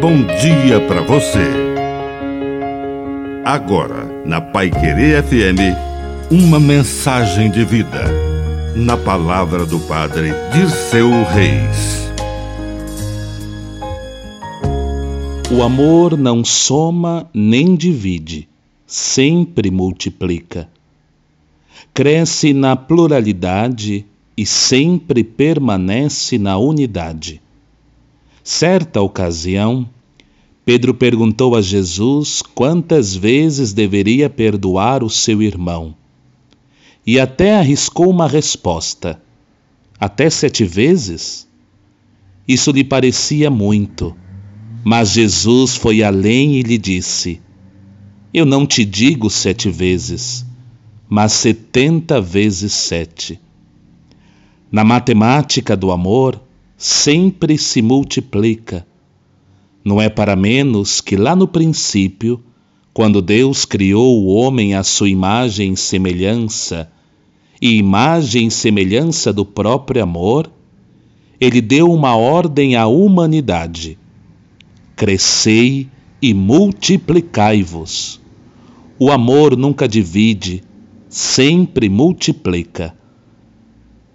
bom dia para você. Agora, na Pai Querer FM, uma mensagem de vida. Na palavra do Padre Dirceu Reis. O amor não soma nem divide, sempre multiplica. Cresce na pluralidade e sempre permanece na unidade. Certa ocasião, Pedro perguntou a Jesus quantas vezes deveria perdoar o seu irmão. E até arriscou uma resposta: até sete vezes? Isso lhe parecia muito, mas Jesus foi além e lhe disse: Eu não te digo sete vezes, mas setenta vezes sete. Na matemática do amor, sempre se multiplica. Não é para menos que lá no princípio, quando Deus criou o homem à sua imagem e semelhança, e imagem e semelhança do próprio amor, ele deu uma ordem à humanidade: crescei e multiplicai-vos. O amor nunca divide, sempre multiplica.